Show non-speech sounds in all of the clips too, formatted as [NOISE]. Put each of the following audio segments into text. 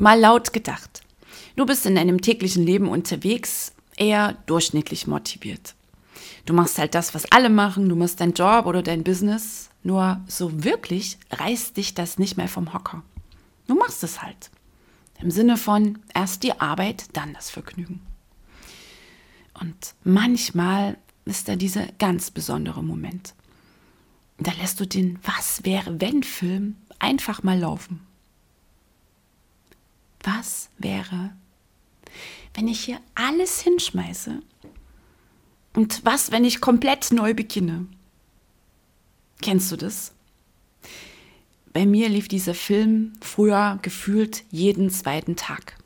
Mal laut gedacht. Du bist in deinem täglichen Leben unterwegs, eher durchschnittlich motiviert. Du machst halt das, was alle machen, du machst deinen Job oder dein Business, nur so wirklich reißt dich das nicht mehr vom Hocker. Du machst es halt. Im Sinne von erst die Arbeit, dann das Vergnügen. Und manchmal ist da dieser ganz besondere Moment. Da lässt du den Was wäre wenn Film einfach mal laufen. Was wäre, wenn ich hier alles hinschmeiße? Und was, wenn ich komplett neu beginne? Kennst du das? Bei mir lief dieser Film früher gefühlt jeden zweiten Tag.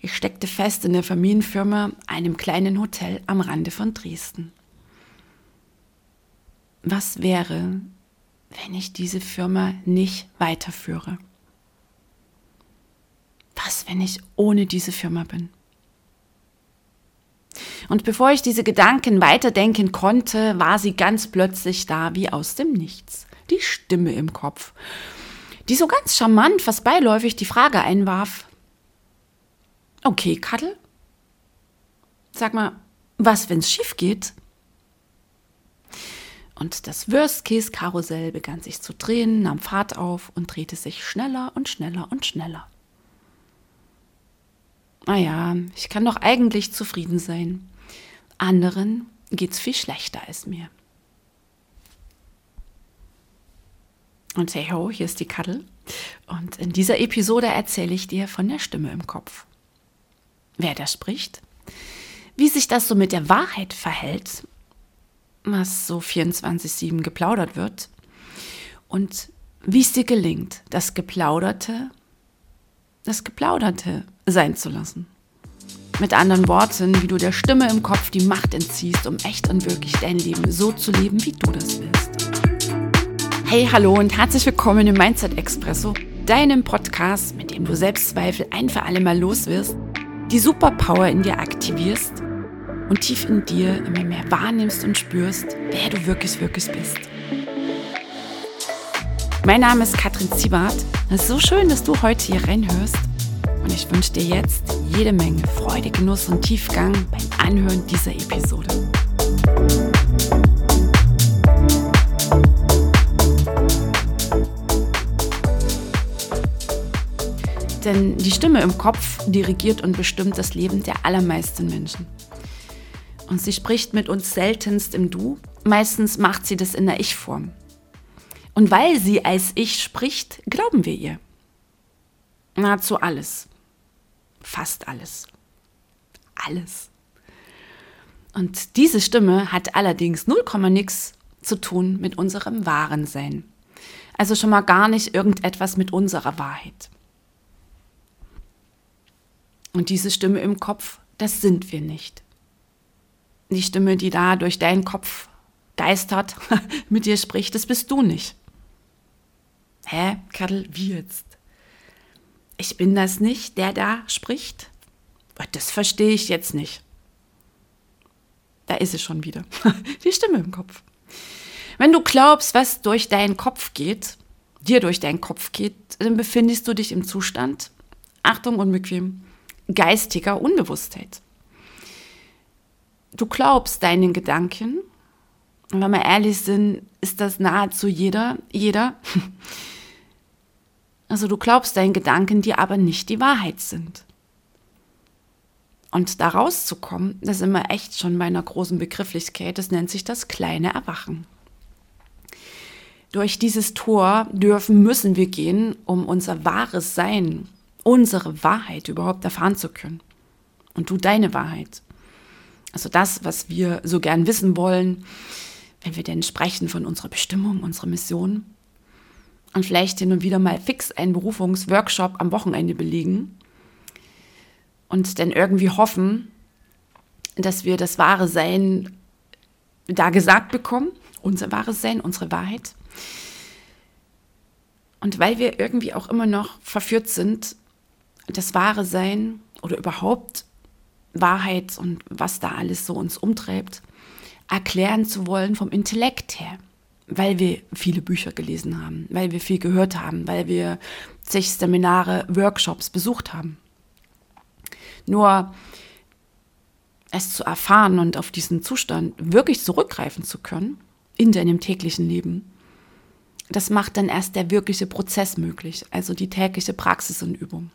Ich steckte fest in der Familienfirma, einem kleinen Hotel am Rande von Dresden. Was wäre, wenn ich diese Firma nicht weiterführe? Wenn ich ohne diese Firma bin? Und bevor ich diese Gedanken weiterdenken konnte, war sie ganz plötzlich da wie aus dem Nichts. Die Stimme im Kopf, die so ganz charmant, fast beiläufig die Frage einwarf. Okay, Kattel? Sag mal, was, wenn's schief geht? Und das Worst-Case-Karussell begann sich zu drehen, nahm Fahrt auf und drehte sich schneller und schneller und schneller. Naja, ich kann doch eigentlich zufrieden sein. Anderen geht's viel schlechter als mir. Und hey ho, hier ist die Kaddel. Und in dieser Episode erzähle ich dir von der Stimme im Kopf. Wer da spricht, wie sich das so mit der Wahrheit verhält, was so 24-7 geplaudert wird und wie es dir gelingt, das Geplauderte, das Geplauderte sein zu lassen. Mit anderen Worten, wie du der Stimme im Kopf die Macht entziehst, um echt und wirklich dein Leben so zu leben, wie du das willst. Hey, hallo und herzlich willkommen im Mindset Expresso, deinem Podcast, mit dem du Selbstzweifel ein für alle Mal los wirst, die Superpower in dir aktivierst und tief in dir immer mehr wahrnimmst und spürst, wer du wirklich, wirklich bist. Mein Name ist Katrin Ziebart. Es ist so schön, dass du heute hier reinhörst und ich wünsche dir jetzt jede Menge Freude, Genuss und Tiefgang beim Anhören dieser Episode. Denn die Stimme im Kopf dirigiert und bestimmt das Leben der allermeisten Menschen. Und sie spricht mit uns seltenst im Du, meistens macht sie das in der Ich-Form. Und weil sie als Ich spricht, glauben wir ihr. Nahezu alles. Fast alles. Alles. Und diese Stimme hat allerdings 0, nix zu tun mit unserem wahren Sein. Also schon mal gar nicht irgendetwas mit unserer Wahrheit. Und diese Stimme im Kopf, das sind wir nicht. Die Stimme, die da durch deinen Kopf geistert, [LAUGHS] mit dir spricht, das bist du nicht. Hä, Kadel, wie jetzt? Ich bin das nicht, der da spricht? Das verstehe ich jetzt nicht. Da ist es schon wieder. [LAUGHS] Die Stimme im Kopf. Wenn du glaubst, was durch deinen Kopf geht, dir durch deinen Kopf geht, dann befindest du dich im Zustand, Achtung unbequem, geistiger Unbewusstheit. Du glaubst deinen Gedanken, und wenn wir ehrlich sind, ist das nahezu jeder, jeder, [LAUGHS] also du glaubst deinen Gedanken, die aber nicht die Wahrheit sind. Und da rauszukommen, das ist immer echt schon bei einer großen Begrifflichkeit, das nennt sich das kleine Erwachen. Durch dieses Tor dürfen, müssen wir gehen, um unser wahres Sein, unsere Wahrheit überhaupt erfahren zu können. Und du deine Wahrheit. Also das, was wir so gern wissen wollen, wenn wir denn sprechen von unserer Bestimmung, unserer Mission, und vielleicht hin und wieder mal fix einen Berufungsworkshop am Wochenende belegen und dann irgendwie hoffen, dass wir das wahre Sein da gesagt bekommen, unser wahres Sein, unsere Wahrheit. Und weil wir irgendwie auch immer noch verführt sind, das wahre Sein oder überhaupt Wahrheit und was da alles so uns umtreibt, erklären zu wollen vom Intellekt her weil wir viele Bücher gelesen haben, weil wir viel gehört haben, weil wir zig Seminare, Workshops besucht haben. Nur es zu erfahren und auf diesen Zustand wirklich zurückgreifen zu können in deinem täglichen Leben, das macht dann erst der wirkliche Prozess möglich, also die tägliche Praxis und Übung.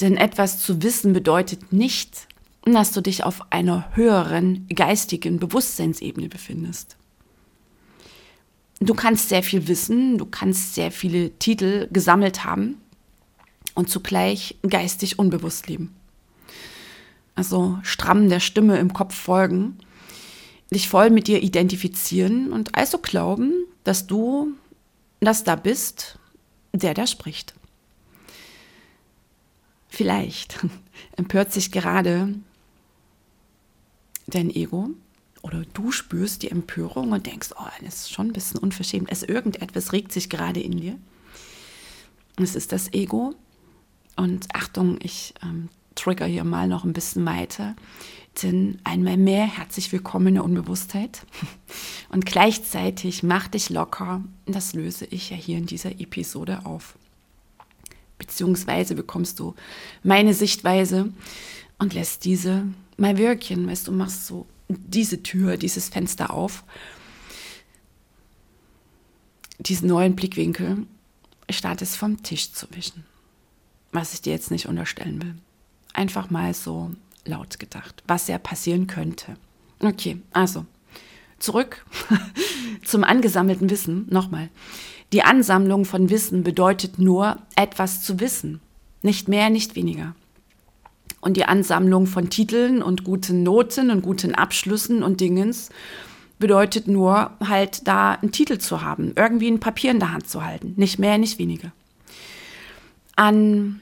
Denn etwas zu wissen bedeutet nicht, dass du dich auf einer höheren geistigen Bewusstseinsebene befindest. Du kannst sehr viel wissen, du kannst sehr viele Titel gesammelt haben und zugleich geistig unbewusst leben. Also stramm der Stimme im Kopf folgen, dich voll mit dir identifizieren und also glauben, dass du das da bist, der da spricht. Vielleicht [LAUGHS] empört sich gerade dein Ego oder du spürst die Empörung und denkst, oh, das ist schon ein bisschen unverschämt. Es irgendetwas regt sich gerade in dir. Es ist das Ego. Und Achtung, ich ähm, trigger hier mal noch ein bisschen weiter. Denn einmal mehr herzlich willkommen in der Unbewusstheit. [LAUGHS] Und gleichzeitig mach dich locker. Das löse ich ja hier in dieser Episode auf. Beziehungsweise bekommst du meine Sichtweise und lässt diese mal wirken. Weißt du, machst so diese Tür, dieses Fenster auf, diesen neuen Blickwinkel, statt es vom Tisch zu wischen. Was ich dir jetzt nicht unterstellen will. Einfach mal so laut gedacht, was ja passieren könnte. Okay, also zurück [LAUGHS] zum angesammelten Wissen. Nochmal. Die Ansammlung von Wissen bedeutet nur, etwas zu wissen. Nicht mehr, nicht weniger. Und die Ansammlung von Titeln und guten Noten und guten Abschlüssen und Dingens bedeutet nur, halt da einen Titel zu haben, irgendwie ein Papier in der Hand zu halten. Nicht mehr, nicht weniger. An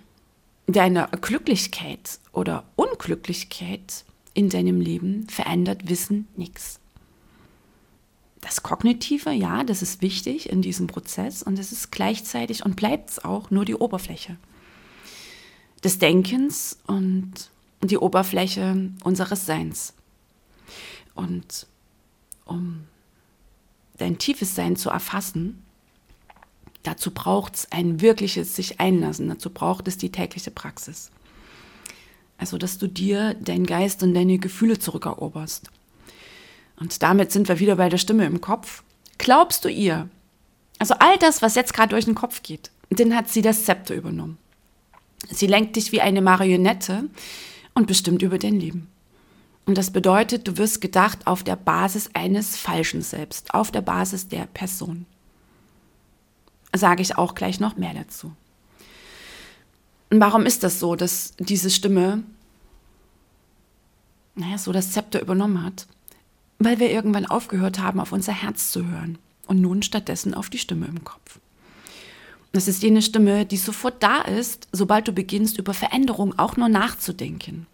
deiner Glücklichkeit oder Unglücklichkeit in deinem Leben verändert Wissen nichts. Das Kognitive, ja, das ist wichtig in diesem Prozess und es ist gleichzeitig und bleibt es auch nur die Oberfläche des Denkens und die Oberfläche unseres Seins. Und um dein tiefes Sein zu erfassen, dazu braucht es ein wirkliches sich einlassen, dazu braucht es die tägliche Praxis. Also, dass du dir deinen Geist und deine Gefühle zurückeroberst. Und damit sind wir wieder bei der Stimme im Kopf. Glaubst du ihr? Also all das, was jetzt gerade durch den Kopf geht, den hat sie das Zepter übernommen. Sie lenkt dich wie eine Marionette und bestimmt über dein Leben. Und das bedeutet, du wirst gedacht auf der Basis eines falschen Selbst, auf der Basis der Person. Sage ich auch gleich noch mehr dazu. Und warum ist das so, dass diese Stimme, naja, so das Zepter übernommen hat? Weil wir irgendwann aufgehört haben, auf unser Herz zu hören und nun stattdessen auf die Stimme im Kopf. Das ist jene Stimme, die sofort da ist, sobald du beginnst, über Veränderung auch nur nachzudenken.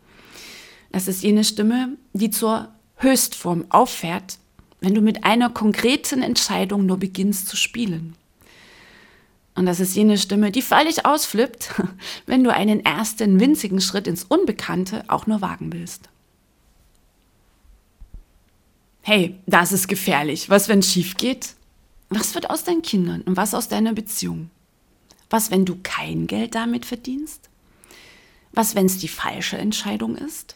Das ist jene Stimme, die zur Höchstform auffährt, wenn du mit einer konkreten Entscheidung nur beginnst zu spielen. Und das ist jene Stimme, die völlig ausflippt, [LAUGHS] wenn du einen ersten winzigen Schritt ins Unbekannte auch nur wagen willst. Hey, das ist gefährlich. Was, wenn es schief geht? Was wird aus deinen Kindern und was aus deiner Beziehung? Was, wenn du kein Geld damit verdienst? Was, wenn es die falsche Entscheidung ist?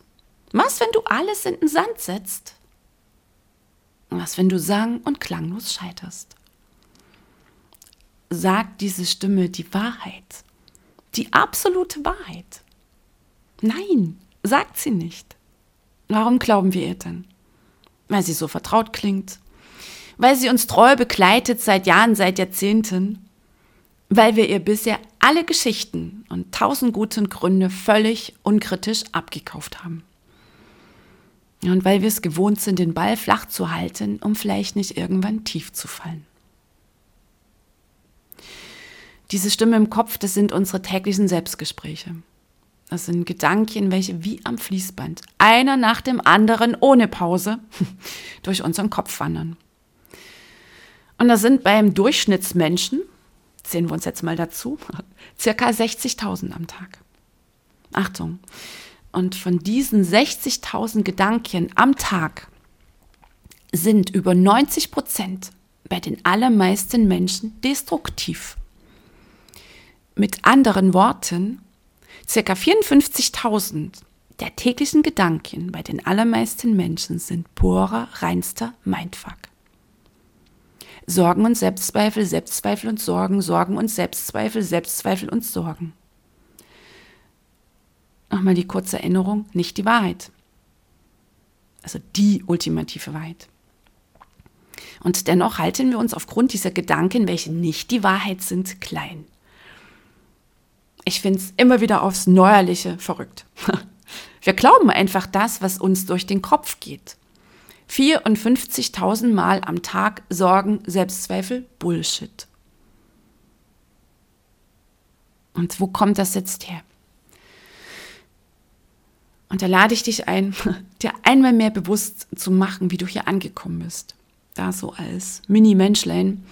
Was, wenn du alles in den Sand setzt? Was, wenn du sang- und klanglos scheiterst? Sagt diese Stimme die Wahrheit? Die absolute Wahrheit? Nein, sagt sie nicht. Warum glauben wir ihr denn? Weil sie so vertraut klingt, weil sie uns treu begleitet seit Jahren, seit Jahrzehnten weil wir ihr bisher alle Geschichten und tausend guten Gründe völlig unkritisch abgekauft haben. Und weil wir es gewohnt sind, den Ball flach zu halten, um vielleicht nicht irgendwann tief zu fallen. Diese Stimme im Kopf, das sind unsere täglichen Selbstgespräche. Das sind Gedanken, welche wie am Fließband, einer nach dem anderen ohne Pause, [LAUGHS] durch unseren Kopf wandern. Und das sind beim Durchschnittsmenschen zählen wir uns jetzt mal dazu, [LAUGHS] circa 60.000 am Tag. Achtung. Und von diesen 60.000 Gedanken am Tag sind über 90 Prozent bei den allermeisten Menschen destruktiv. Mit anderen Worten, ca. 54.000 der täglichen Gedanken bei den allermeisten Menschen sind purer, reinster Mindfuck. Sorgen und Selbstzweifel, Selbstzweifel und Sorgen, Sorgen und Selbstzweifel, Selbstzweifel und Sorgen. Nochmal die kurze Erinnerung, nicht die Wahrheit. Also die ultimative Wahrheit. Und dennoch halten wir uns aufgrund dieser Gedanken, welche nicht die Wahrheit sind, klein. Ich finde es immer wieder aufs Neuerliche verrückt. [LAUGHS] Wir glauben einfach das, was uns durch den Kopf geht. 54.000 Mal am Tag Sorgen, Selbstzweifel, Bullshit. Und wo kommt das jetzt her? Und da lade ich dich ein, [LAUGHS] dir einmal mehr bewusst zu machen, wie du hier angekommen bist. Da so als Mini-Menschlein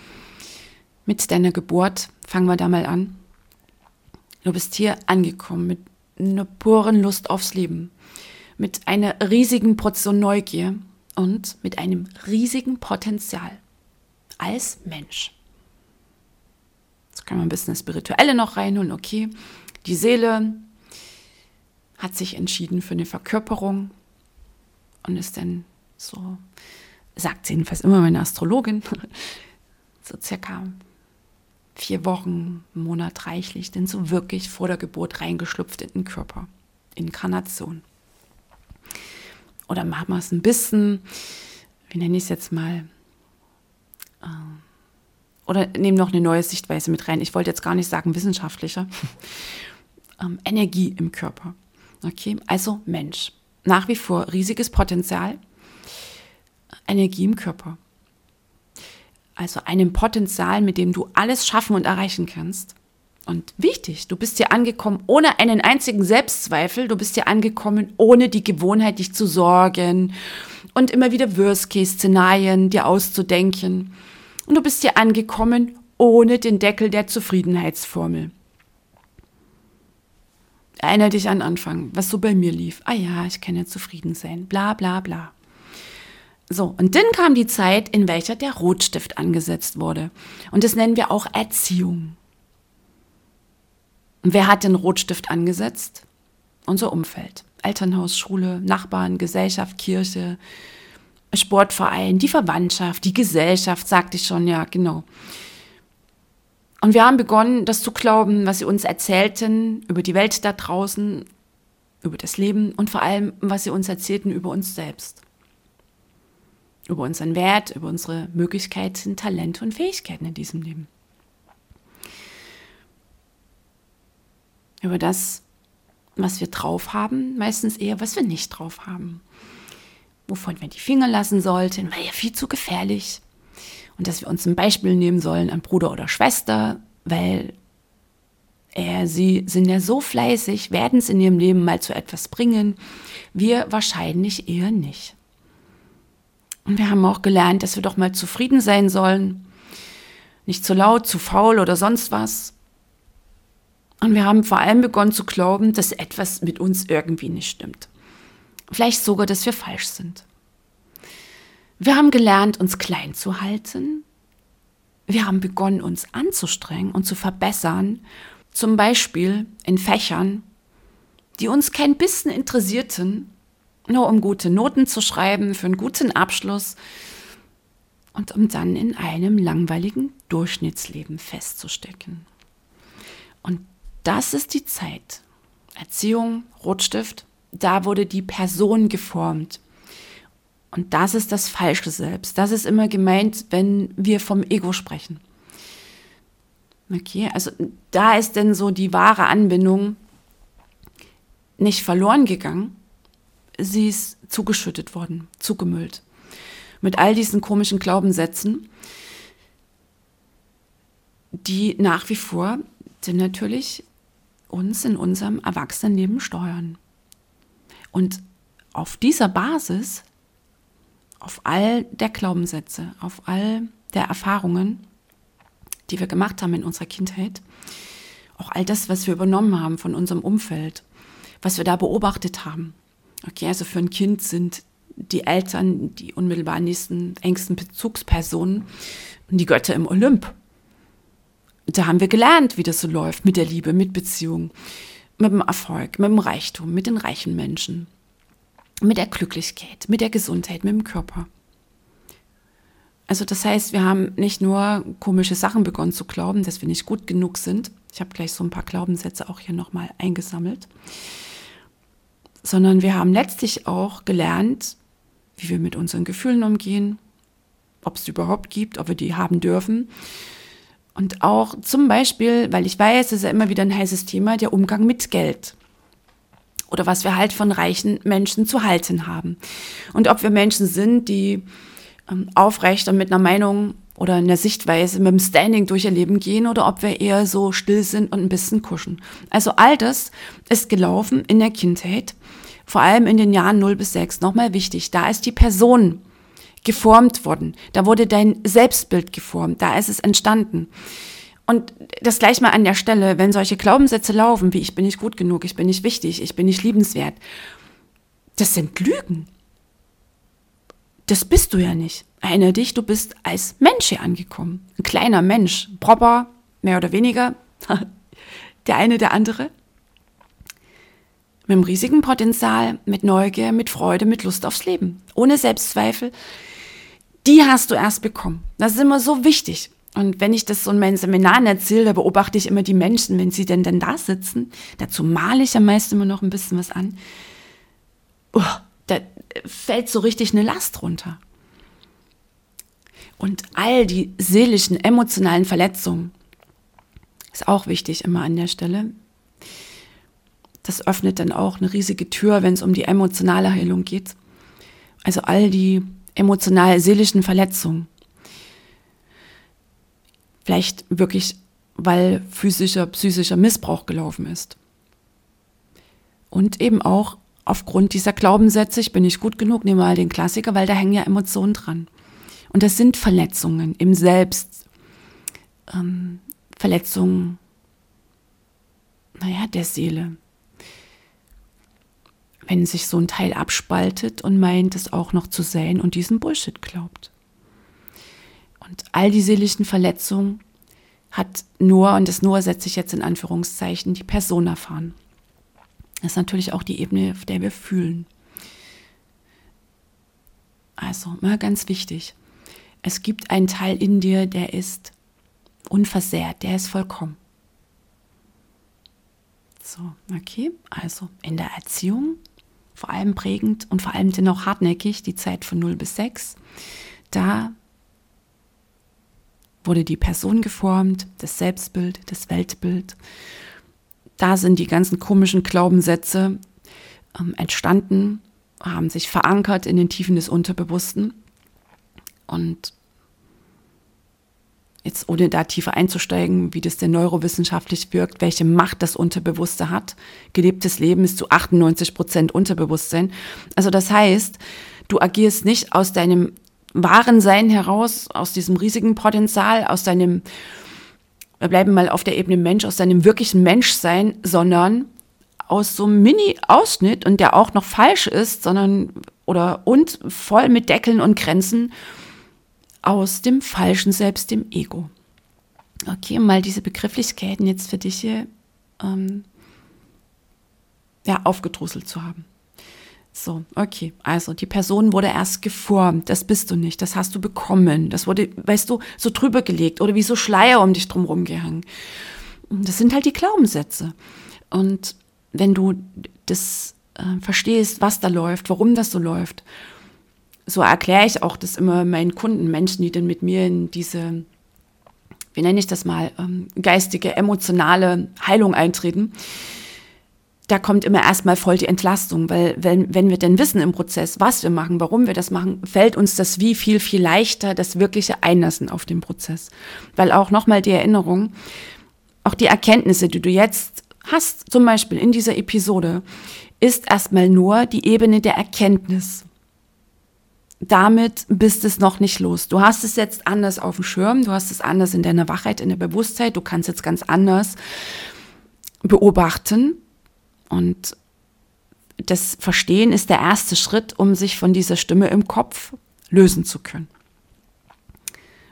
mit deiner Geburt, fangen wir da mal an. Du bist hier angekommen mit einer puren Lust aufs Leben, mit einer riesigen Portion Neugier und mit einem riesigen Potenzial als Mensch. Jetzt kann man ein bisschen das Spirituelle noch reinholen. Okay, die Seele hat sich entschieden für eine Verkörperung und ist dann so, sagt sie jedenfalls immer meine Astrologin, [LAUGHS] so circa vier Wochen, Monat reichlich, denn so wirklich vor der Geburt reingeschlüpft in den Körper. Inkarnation. Oder machen wir es ein bisschen, wie nenne ich es jetzt mal? Äh, oder nehmen noch eine neue Sichtweise mit rein. Ich wollte jetzt gar nicht sagen wissenschaftlicher. [LAUGHS] Ähm, Energie im Körper. Okay, also Mensch. Nach wie vor riesiges Potenzial. Energie im Körper also einem Potenzial, mit dem du alles schaffen und erreichen kannst. Und wichtig, du bist hier angekommen ohne einen einzigen Selbstzweifel, du bist hier angekommen ohne die Gewohnheit, dich zu sorgen und immer wieder Worst-Case-Szenarien dir auszudenken. Und du bist hier angekommen ohne den Deckel der Zufriedenheitsformel. Erinnere dich an Anfang, was so bei mir lief. Ah ja, ich kann ja zufrieden sein, bla bla bla. So, und dann kam die Zeit, in welcher der Rotstift angesetzt wurde. Und das nennen wir auch Erziehung. Wer hat den Rotstift angesetzt? Unser Umfeld. Elternhaus, Schule, Nachbarn, Gesellschaft, Kirche, Sportverein, die Verwandtschaft, die Gesellschaft, sagte ich schon, ja, genau. Und wir haben begonnen, das zu glauben, was sie uns erzählten über die Welt da draußen, über das Leben und vor allem, was sie uns erzählten über uns selbst über unseren Wert, über unsere Möglichkeiten, Talente und Fähigkeiten in diesem Leben. Über das, was wir drauf haben, meistens eher, was wir nicht drauf haben. Wovon wir die Finger lassen sollten, weil ja viel zu gefährlich. Und dass wir uns ein Beispiel nehmen sollen an Bruder oder Schwester, weil er, sie sind ja so fleißig, werden es in ihrem Leben mal zu etwas bringen. Wir wahrscheinlich eher nicht. Und wir haben auch gelernt, dass wir doch mal zufrieden sein sollen. Nicht zu laut, zu faul oder sonst was. Und wir haben vor allem begonnen zu glauben, dass etwas mit uns irgendwie nicht stimmt. Vielleicht sogar, dass wir falsch sind. Wir haben gelernt, uns klein zu halten. Wir haben begonnen, uns anzustrengen und zu verbessern. Zum Beispiel in Fächern, die uns kein bisschen interessierten nur um gute Noten zu schreiben, für einen guten Abschluss und um dann in einem langweiligen Durchschnittsleben festzustecken. Und das ist die Zeit. Erziehung, Rotstift, da wurde die Person geformt. Und das ist das falsche Selbst. Das ist immer gemeint, wenn wir vom Ego sprechen. Okay, also da ist denn so die wahre Anbindung nicht verloren gegangen, sie ist zugeschüttet worden, zugemüllt. Mit all diesen komischen Glaubenssätzen, die nach wie vor natürlich uns in unserem Erwachsenenleben steuern. Und auf dieser Basis, auf all der Glaubenssätze, auf all der Erfahrungen, die wir gemacht haben in unserer Kindheit, auch all das, was wir übernommen haben von unserem Umfeld, was wir da beobachtet haben, Okay, also für ein Kind sind die Eltern, die unmittelbar nächsten, engsten Bezugspersonen und die Götter im Olymp. Da haben wir gelernt, wie das so läuft mit der Liebe, mit Beziehung, mit dem Erfolg, mit dem Reichtum, mit den reichen Menschen, mit der Glücklichkeit, mit der Gesundheit, mit dem Körper. Also das heißt, wir haben nicht nur komische Sachen begonnen zu glauben, dass wir nicht gut genug sind. Ich habe gleich so ein paar Glaubenssätze auch hier nochmal eingesammelt. Sondern wir haben letztlich auch gelernt, wie wir mit unseren Gefühlen umgehen, ob es überhaupt gibt, ob wir die haben dürfen. Und auch zum Beispiel, weil ich weiß, es ist ja immer wieder ein heißes Thema, der Umgang mit Geld. Oder was wir halt von reichen Menschen zu halten haben. Und ob wir Menschen sind, die ähm, aufrecht und mit einer Meinung oder einer Sichtweise mit dem Standing durch ihr Leben gehen oder ob wir eher so still sind und ein bisschen kuschen. Also all das ist gelaufen in der Kindheit, vor allem in den Jahren 0 bis 6. Nochmal wichtig, da ist die Person geformt worden, da wurde dein Selbstbild geformt, da ist es entstanden. Und das gleich mal an der Stelle, wenn solche Glaubenssätze laufen, wie ich bin nicht gut genug, ich bin nicht wichtig, ich bin nicht liebenswert, das sind Lügen das bist du ja nicht. Erinnere dich, du bist als Mensch hier angekommen. Ein kleiner Mensch, proper, mehr oder weniger, [LAUGHS] der eine, der andere. Mit einem riesigen Potenzial, mit Neugier, mit Freude, mit Lust aufs Leben. Ohne Selbstzweifel. Die hast du erst bekommen. Das ist immer so wichtig. Und wenn ich das so in meinen Seminaren erzähle, da beobachte ich immer die Menschen, wenn sie denn dann da sitzen. Dazu male ich am meisten immer noch ein bisschen was an. Oh, da fällt so richtig eine Last runter. Und all die seelischen, emotionalen Verletzungen ist auch wichtig immer an der Stelle. Das öffnet dann auch eine riesige Tür, wenn es um die emotionale Heilung geht. Also all die emotional seelischen Verletzungen. Vielleicht wirklich, weil physischer, psychischer Missbrauch gelaufen ist. Und eben auch aufgrund dieser Glaubenssätze, ich bin nicht gut genug, nehme mal den Klassiker, weil da hängen ja Emotionen dran. Und das sind Verletzungen im Selbst, ähm, Verletzungen, naja, der Seele. Wenn sich so ein Teil abspaltet und meint, es auch noch zu sein und diesen Bullshit glaubt. Und all die seelischen Verletzungen hat nur, und das nur setze ich jetzt in Anführungszeichen, die Person erfahren. Das ist natürlich auch die Ebene, auf der wir fühlen. Also, mal ganz wichtig. Es gibt einen Teil in dir, der ist unversehrt, der ist vollkommen. So, okay. Also in der Erziehung, vor allem prägend und vor allem dennoch hartnäckig, die Zeit von 0 bis 6, da wurde die Person geformt, das Selbstbild, das Weltbild da sind die ganzen komischen Glaubenssätze ähm, entstanden, haben sich verankert in den Tiefen des Unterbewussten. Und jetzt ohne da tiefer einzusteigen, wie das denn neurowissenschaftlich wirkt, welche Macht das Unterbewusste hat. Gelebtes Leben ist zu 98 Prozent Unterbewusstsein. Also das heißt, du agierst nicht aus deinem wahren Sein heraus, aus diesem riesigen Potenzial, aus deinem wir bleiben mal auf der Ebene Mensch, aus seinem wirklichen Menschsein, sondern aus so einem Mini-Ausschnitt und der auch noch falsch ist, sondern oder und voll mit Deckeln und Grenzen aus dem falschen Selbst, dem Ego. Okay, mal diese Begrifflichkeiten jetzt für dich hier ähm, ja, aufgedrosselt zu haben. So, okay. Also die Person wurde erst geformt. Das bist du nicht. Das hast du bekommen. Das wurde, weißt du, so drüber gelegt oder wie so Schleier um dich drumherum gehangen. Das sind halt die Glaubenssätze. Und wenn du das äh, verstehst, was da läuft, warum das so läuft, so erkläre ich auch das immer meinen Kunden, Menschen, die dann mit mir in diese, wie nenne ich das mal, ähm, geistige, emotionale Heilung eintreten da kommt immer erstmal voll die Entlastung, weil wenn, wenn wir denn wissen im Prozess, was wir machen, warum wir das machen, fällt uns das wie viel, viel leichter, das wirkliche Einlassen auf den Prozess. Weil auch nochmal die Erinnerung, auch die Erkenntnisse, die du jetzt hast, zum Beispiel in dieser Episode, ist erstmal nur die Ebene der Erkenntnis. Damit bist es noch nicht los. Du hast es jetzt anders auf dem Schirm, du hast es anders in deiner Wachheit, in der Bewusstheit, du kannst jetzt ganz anders beobachten, und das Verstehen ist der erste Schritt, um sich von dieser Stimme im Kopf lösen zu können.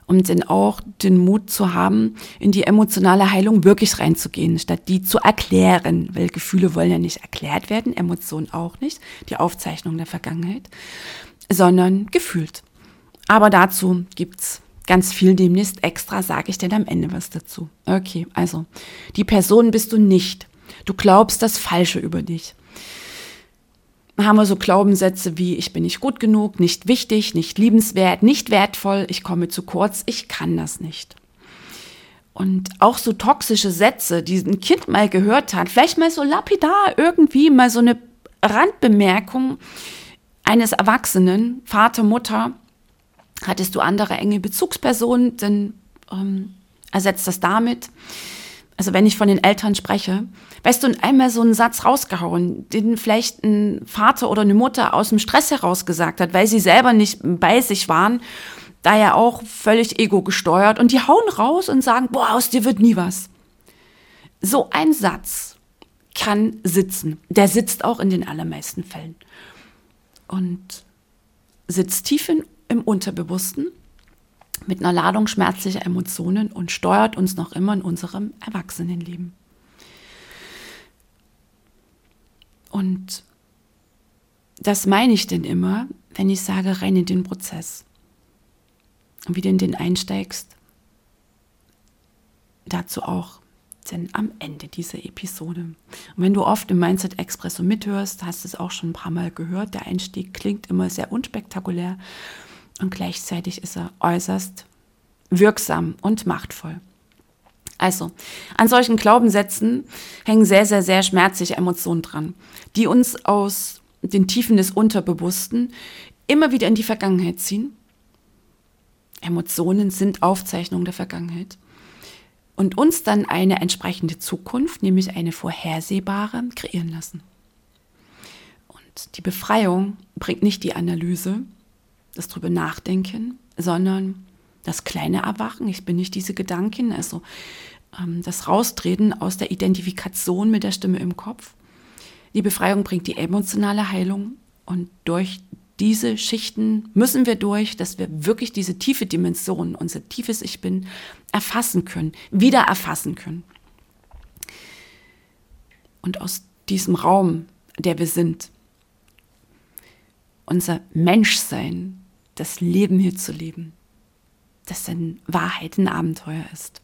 Um dann auch den Mut zu haben, in die emotionale Heilung wirklich reinzugehen, statt die zu erklären, weil Gefühle wollen ja nicht erklärt werden, Emotionen auch nicht, die Aufzeichnung der Vergangenheit, sondern gefühlt. Aber dazu gibt's ganz viel demnächst extra, sage ich denn am Ende was dazu. Okay, also die Person bist du nicht. Du glaubst das Falsche über dich haben wir so Glaubenssätze wie ich bin nicht gut genug, nicht wichtig, nicht liebenswert, nicht wertvoll, ich komme zu kurz, ich kann das nicht. Und auch so toxische Sätze, die ein Kind mal gehört hat, vielleicht mal so lapidar irgendwie mal so eine Randbemerkung eines Erwachsenen, Vater, Mutter, hattest du andere enge Bezugspersonen, dann ähm, ersetzt das damit. Also wenn ich von den Eltern spreche, weißt du, einmal so einen Satz rausgehauen, den vielleicht ein Vater oder eine Mutter aus dem Stress heraus gesagt hat, weil sie selber nicht bei sich waren, da ja auch völlig ego gesteuert und die hauen raus und sagen, boah, aus dir wird nie was. So ein Satz kann sitzen. Der sitzt auch in den allermeisten Fällen. Und sitzt tief in, im Unterbewussten mit einer Ladung schmerzlicher Emotionen und steuert uns noch immer in unserem Erwachsenenleben. Und das meine ich denn immer, wenn ich sage, rein in den Prozess. Und wie du in den einsteigst, dazu auch denn am Ende dieser Episode. Und wenn du oft im Mindset Expresso mithörst, hast du es auch schon ein paar Mal gehört, der Einstieg klingt immer sehr unspektakulär und gleichzeitig ist er äußerst wirksam und machtvoll. Also, an solchen Glaubenssätzen hängen sehr, sehr, sehr schmerzliche Emotionen dran, die uns aus den Tiefen des Unterbewussten immer wieder in die Vergangenheit ziehen. Emotionen sind Aufzeichnungen der Vergangenheit und uns dann eine entsprechende Zukunft, nämlich eine vorhersehbare, kreieren lassen. Und die Befreiung bringt nicht die Analyse, das drüber nachdenken, sondern das kleine Erwachen, ich bin nicht diese Gedanken, also ähm, das Raustreten aus der Identifikation mit der Stimme im Kopf. Die Befreiung bringt die emotionale Heilung und durch diese Schichten müssen wir durch, dass wir wirklich diese tiefe Dimension, unser tiefes Ich bin, erfassen können, wieder erfassen können. Und aus diesem Raum, der wir sind, unser Menschsein, das Leben hier zu leben, das in Wahrheit ein Abenteuer ist.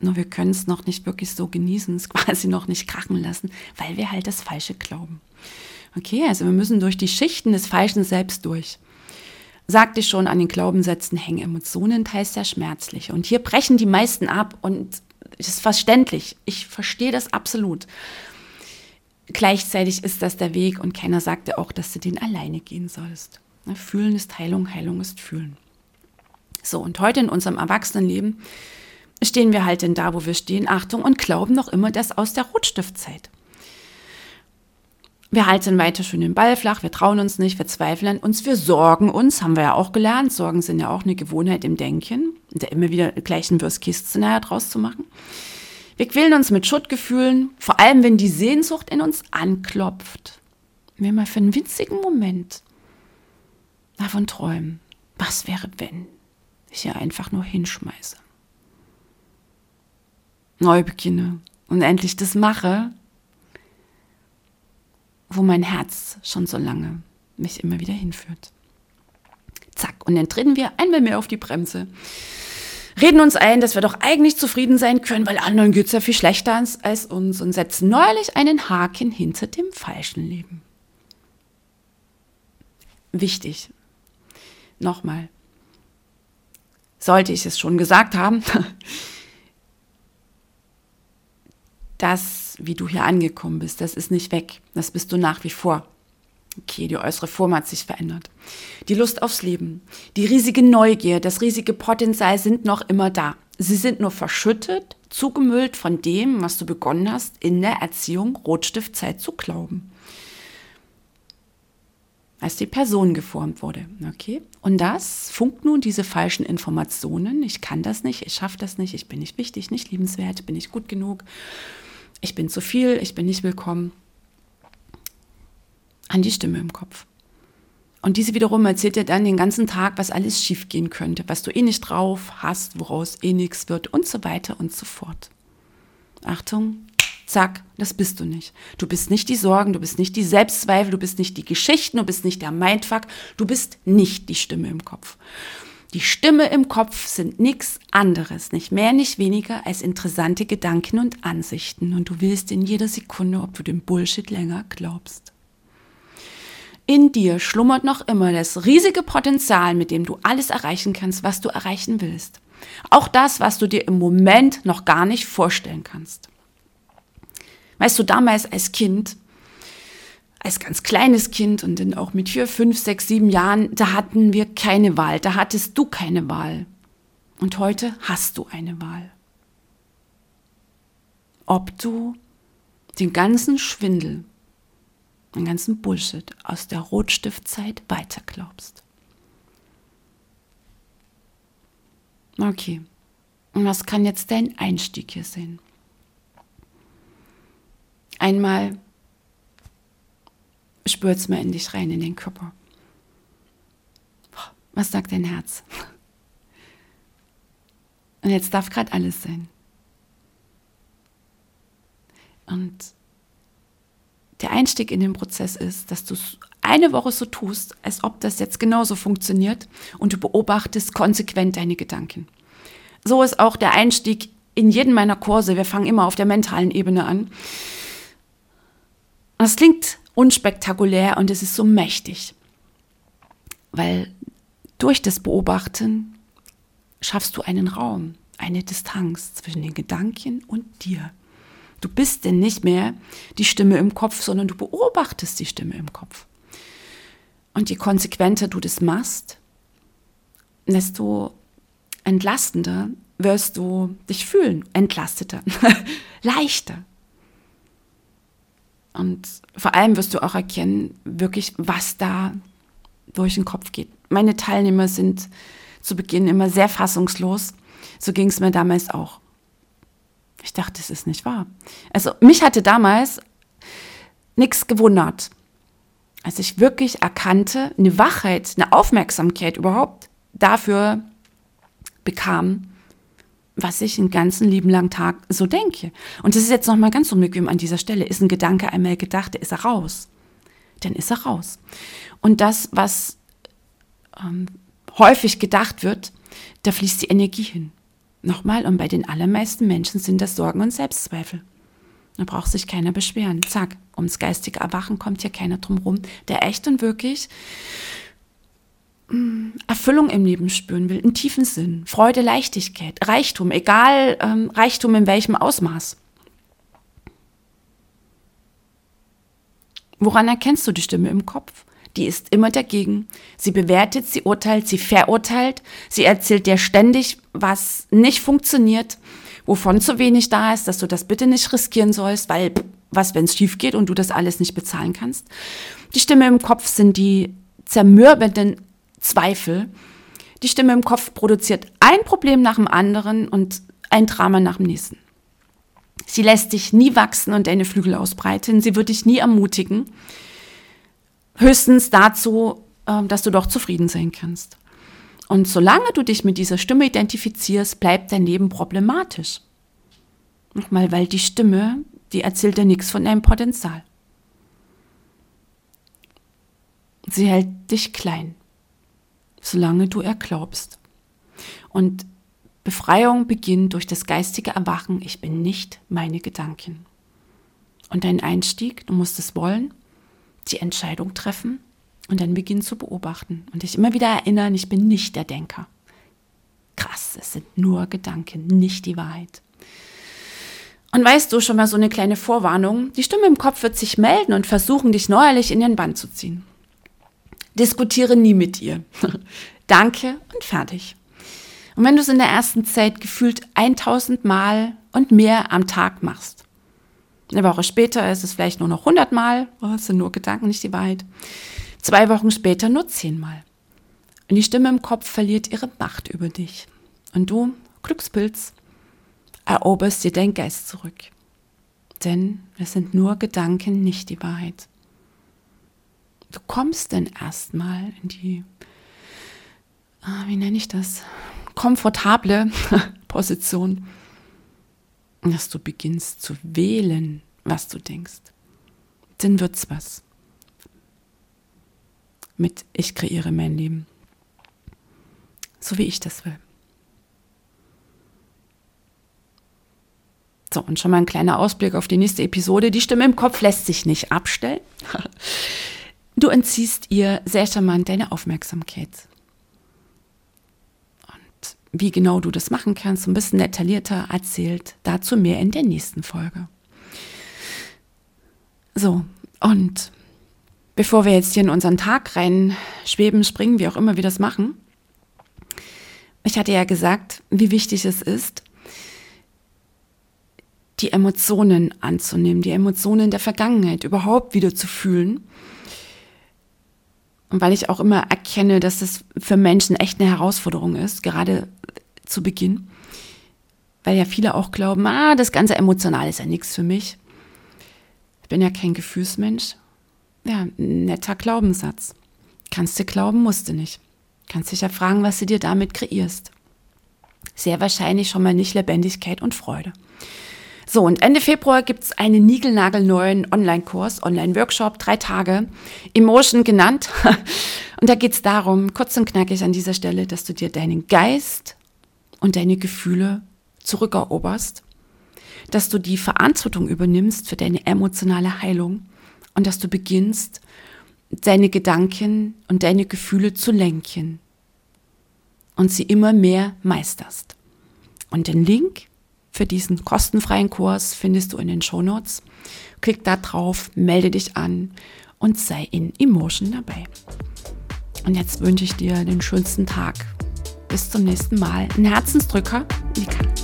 Nur wir können es noch nicht wirklich so genießen, es [LAUGHS] quasi noch nicht krachen lassen, weil wir halt das Falsche glauben. Okay, also wir müssen durch die Schichten des Falschen selbst durch. Sagte schon, an den Glaubenssätzen hängen Emotionen teils sehr schmerzlich. Und hier brechen die meisten ab und es ist verständlich. Ich verstehe das absolut. Gleichzeitig ist das der Weg und keiner sagte auch, dass du den alleine gehen sollst. Fühlen ist Heilung, Heilung ist Fühlen. So, und heute in unserem Erwachsenenleben stehen wir halt denn da, wo wir stehen, Achtung, und glauben noch immer das aus der Rotstiftzeit. Wir halten weiter schön den Ball flach, wir trauen uns nicht, wir zweifeln an uns, wir sorgen uns, haben wir ja auch gelernt. Sorgen sind ja auch eine Gewohnheit im Denken, da immer wieder gleichen Worst-Case-Szenario draus zu machen. Wir quälen uns mit Schuldgefühlen, vor allem wenn die Sehnsucht in uns anklopft. Wir mal für einen winzigen Moment davon träumen, was wäre, wenn ich hier einfach nur hinschmeiße. Neu beginne und endlich das mache, wo mein Herz schon so lange mich immer wieder hinführt. Zack, und dann treten wir einmal mehr auf die Bremse. Reden uns ein, dass wir doch eigentlich zufrieden sein können, weil anderen geht es ja viel schlechter als uns und setzen neulich einen Haken hinter dem falschen Leben. Wichtig. Nochmal. Sollte ich es schon gesagt haben, [LAUGHS] das, wie du hier angekommen bist, das ist nicht weg. Das bist du nach wie vor. Okay, die äußere Form hat sich verändert. Die Lust aufs Leben, die riesige Neugier, das riesige Potenzial sind noch immer da. Sie sind nur verschüttet, zugemüllt von dem, was du begonnen hast, in der Erziehung Rotstiftzeit zu glauben als die Person geformt wurde. Okay? Und das funkt nun diese falschen Informationen. Ich kann das nicht, ich schaffe das nicht, ich bin nicht wichtig, nicht liebenswert, bin nicht gut genug, ich bin zu viel, ich bin nicht willkommen. an die Stimme im Kopf. Und diese wiederum erzählt dir dann den ganzen Tag, was alles schiefgehen könnte, was du eh nicht drauf hast, woraus eh nichts wird und so weiter und so fort. Achtung, zack, das bist du nicht. Du bist nicht die Sorgen, du bist nicht die Selbstzweifel, du bist nicht die Geschichten, du bist nicht der Mindfuck, du bist nicht die Stimme im Kopf. Die Stimme im Kopf sind nichts anderes, nicht mehr, nicht weniger als interessante Gedanken und Ansichten und du willst in jeder Sekunde, ob du dem Bullshit länger glaubst. In dir schlummert noch immer das riesige Potenzial, mit dem du alles erreichen kannst, was du erreichen willst. Auch das, was du dir im Moment noch gar nicht vorstellen kannst. Weißt du, damals als Kind, als ganz kleines Kind und dann auch mit vier, fünf, sechs, sieben Jahren, da hatten wir keine Wahl, da hattest du keine Wahl. Und heute hast du eine Wahl. Ob du den ganzen Schwindel, den ganzen Bullshit aus der Rotstiftzeit weiterglaubst. Okay. Und was kann jetzt dein Einstieg hier sein? Einmal spürt's mal in dich rein, in den Körper. Was sagt dein Herz? Und jetzt darf gerade alles sein. Und der Einstieg in den Prozess ist, dass du eine Woche so tust, als ob das jetzt genauso funktioniert und du beobachtest konsequent deine Gedanken. So ist auch der Einstieg in jeden meiner Kurse. Wir fangen immer auf der mentalen Ebene an. Das klingt unspektakulär und es ist so mächtig, weil durch das Beobachten schaffst du einen Raum, eine Distanz zwischen den Gedanken und dir. Du bist denn nicht mehr die Stimme im Kopf, sondern du beobachtest die Stimme im Kopf. Und je konsequenter du das machst, desto entlastender wirst du dich fühlen, entlasteter, [LAUGHS] leichter. Und vor allem wirst du auch erkennen, wirklich, was da durch den Kopf geht. Meine Teilnehmer sind zu Beginn immer sehr fassungslos. So ging es mir damals auch. Ich dachte, es ist nicht wahr. Also mich hatte damals nichts gewundert, als ich wirklich erkannte, eine Wachheit, eine Aufmerksamkeit überhaupt dafür bekam, was ich den ganzen lieben langen Tag so denke. Und das ist jetzt nochmal ganz unbequem an dieser Stelle. Ist ein Gedanke einmal gedacht, ist er raus. Dann ist er raus. Und das, was ähm, häufig gedacht wird, da fließt die Energie hin. Nochmal, und bei den allermeisten Menschen sind das Sorgen und Selbstzweifel. Da braucht sich keiner beschweren. Zack, ums geistige Erwachen kommt hier keiner drum rum, der echt und wirklich Erfüllung im Leben spüren will, einen tiefen Sinn, Freude, Leichtigkeit, Reichtum, egal ähm, Reichtum in welchem Ausmaß. Woran erkennst du die Stimme im Kopf? die ist immer dagegen. Sie bewertet, sie urteilt, sie verurteilt, sie erzählt dir ständig, was nicht funktioniert, wovon zu wenig da ist, dass du das bitte nicht riskieren sollst, weil was, wenn es schief geht und du das alles nicht bezahlen kannst. Die Stimme im Kopf sind die zermürbenden Zweifel. Die Stimme im Kopf produziert ein Problem nach dem anderen und ein Drama nach dem nächsten. Sie lässt dich nie wachsen und deine Flügel ausbreiten. Sie wird dich nie ermutigen höchstens dazu, ähm, dass du doch zufrieden sein kannst. Und solange du dich mit dieser Stimme identifizierst, bleibt dein Leben problematisch. Nochmal, weil die Stimme, die erzählt dir nichts von deinem Potenzial. Sie hält dich klein, solange du erglaubst. Und Befreiung beginnt durch das geistige Erwachen, ich bin nicht meine Gedanken. Und dein Einstieg, du musst es wollen, die Entscheidung treffen und dann beginnen zu beobachten und dich immer wieder erinnern, ich bin nicht der Denker. Krass, es sind nur Gedanken, nicht die Wahrheit. Und weißt du schon mal so eine kleine Vorwarnung? Die Stimme im Kopf wird sich melden und versuchen, dich neuerlich in den Bann zu ziehen. Diskutiere nie mit ihr. [LAUGHS] Danke und fertig. Und wenn du es in der ersten Zeit gefühlt 1000 Mal und mehr am Tag machst, eine Woche später ist es vielleicht nur noch 100 Mal. Oh, es sind nur Gedanken, nicht die Wahrheit. Zwei Wochen später nur 10 Mal. Und die Stimme im Kopf verliert ihre Macht über dich. Und du, Glückspilz, eroberst dir dein Geist zurück. Denn es sind nur Gedanken, nicht die Wahrheit. Du kommst denn erstmal in die, ah, wie nenne ich das, komfortable [LAUGHS] Position, dass du beginnst zu wählen, was du denkst. Dann wird's was. Mit ich kreiere mein Leben. So wie ich das will. So, und schon mal ein kleiner Ausblick auf die nächste Episode. Die Stimme im Kopf lässt sich nicht abstellen. [LAUGHS] Du entziehst ihr sehr charmant deine Aufmerksamkeit. Und wie genau du das machen kannst, ein bisschen detaillierter erzählt, dazu mehr in der nächsten Folge. So, und bevor wir jetzt hier in unseren Tag rein schweben, springen, wie auch immer wir das machen, ich hatte ja gesagt, wie wichtig es ist, die Emotionen anzunehmen, die Emotionen der Vergangenheit überhaupt wieder zu fühlen. Und weil ich auch immer erkenne, dass es für Menschen echt eine Herausforderung ist, gerade zu Beginn. Weil ja viele auch glauben, ah, das ganze Emotional ist ja nichts für mich. Ich bin ja kein Gefühlsmensch. Ja, netter Glaubenssatz. Kannst du glauben, musst du nicht. Kannst dich ja fragen, was du dir damit kreierst. Sehr wahrscheinlich schon mal nicht Lebendigkeit und Freude. So, und Ende Februar gibt es einen niegelnagelneuen Online-Kurs, Online-Workshop, drei Tage, Emotion genannt. [LAUGHS] Und da geht es darum, kurz und knackig an dieser Stelle, dass du dir deinen Geist und deine Gefühle zurückeroberst, dass du die Verantwortung übernimmst für deine emotionale Heilung und dass du beginnst, deine Gedanken und deine Gefühle zu lenken und sie immer mehr meisterst. Und den Link für diesen kostenfreien Kurs findest du in den Shownotes. Klick da drauf, melde dich an und sei in Emotion dabei. Und jetzt wünsche ich dir den schönsten Tag. Bis zum nächsten Mal. Ein Herzensdrücker, Nika.